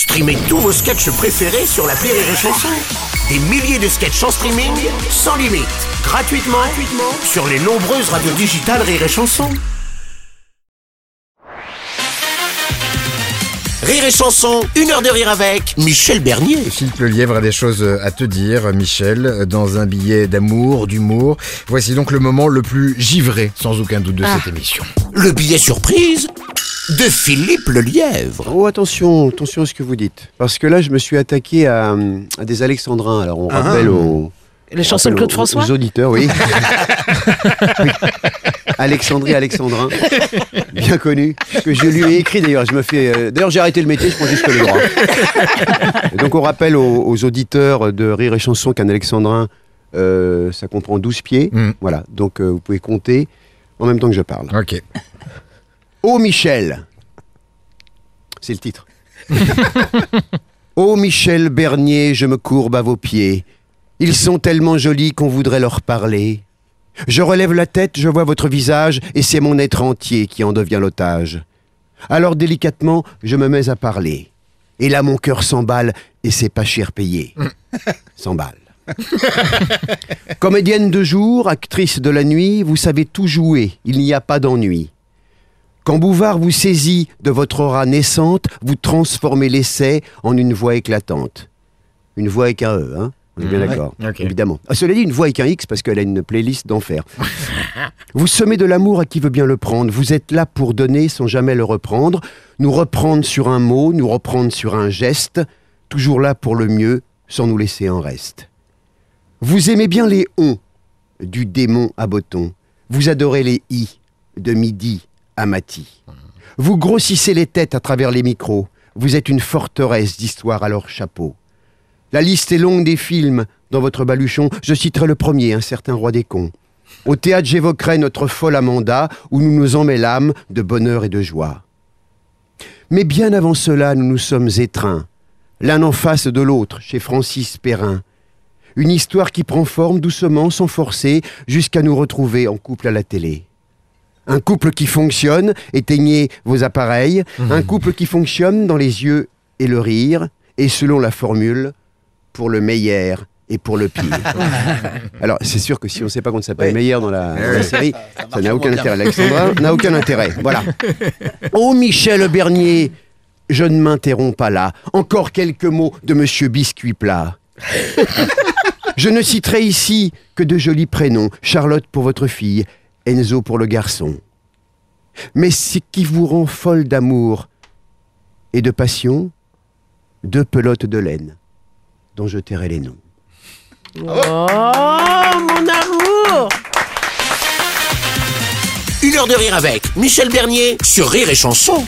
Streamez tous vos sketchs préférés sur la Rire et Chanson. Des milliers de sketchs en streaming, sans limite, gratuitement, gratuitement sur les nombreuses radios digitales Rire et Chanson. Rire et Chanson, une heure de rire avec Michel Bernier. Philippe Le Lièvre a des choses à te dire, Michel, dans un billet d'amour, d'humour. Voici donc le moment le plus givré, sans aucun doute, de cette émission. Le billet surprise de Philippe Le Lièvre. Oh attention, attention à ce que vous dites. Parce que là, je me suis attaqué à, à des alexandrins. Alors on rappelle aux... Les chansons de Claude aux- François Aux auditeurs, oui. Oui. Alexandrie, Alexandrin, bien connu. Que je lui ai écrit d'ailleurs. Je me fais. euh, D'ailleurs, j'ai arrêté le métier. Je prends juste le droit. Et donc, on rappelle aux, aux auditeurs de Rire et Chanson qu'un alexandrin, euh, ça comprend 12 pieds. Mm. Voilà. Donc, euh, vous pouvez compter en même temps que je parle. Ok. Ô Michel C'est le titre. Ô Michel Bernier, je me courbe à vos pieds. Ils sont tellement jolis qu'on voudrait leur parler. Je relève la tête, je vois votre visage, et c'est mon être entier qui en devient l'otage. Alors délicatement, je me mets à parler. Et là, mon cœur s'emballe, et c'est pas cher payé. S'emballe. Comédienne de jour, actrice de la nuit, vous savez tout jouer, il n'y a pas d'ennui. Quand Bouvard vous saisit de votre aura naissante, vous transformez l'essai en une voix éclatante. Une voix avec un E, hein On est bien Mhm. d'accord, Ouais, évidemment. Ah, cela dit, une voix avec un X parce qu'elle a une playlist d'enfer. vous semez de l'amour à qui veut bien le prendre. Vous êtes là pour donner sans jamais le reprendre. Nous reprendre sur un mot, nous reprendre sur un geste. Toujours là pour le mieux, sans nous laisser en reste. Vous aimez bien les on, du démon à Boton. Vous adorez les i, de midi Vous grossissez les têtes à travers les micros. Vous êtes une forteresse d'histoires à leur chapeau. La liste est longue des films dans votre baluchon. Je citerai le premier, un certain roi des cons. Au théâtre, j'évoquerai notre folle Amanda, où nous nous emmêlâmes de bonheur et de joie. Mais bien avant cela, nous nous sommes étreints, l'un en face de l'autre, chez Francis Perrin. Une histoire qui prend forme doucement, sans forcer, jusqu'à nous retrouver en couple à la télé. Un couple qui fonctionne, éteignez vos appareils. Un couple qui fonctionne dans les yeux et le rire, et selon la formule, pour le meilleur et pour le pire. Alors, c'est sûr que si on ne sait pas qu'on s'appelle meilleur dans la, dans la série, ça n'a aucun intérêt. Alexandra n'a aucun intérêt. Voilà. Oh, Michel Bernier, je ne m'interromps pas là. Encore quelques mots de Monsieur Biscuit Plat. Je ne citerai ici que de jolis prénoms. Charlotte pour votre fille, Enzo pour le garçon. Mais ce qui vous rend folle d'amour et de passion, deux pelotes de laine, dont je tairai les noms. Oh, mon amour Une heure de rire avec Michel Bernier sur Rire et Chanson.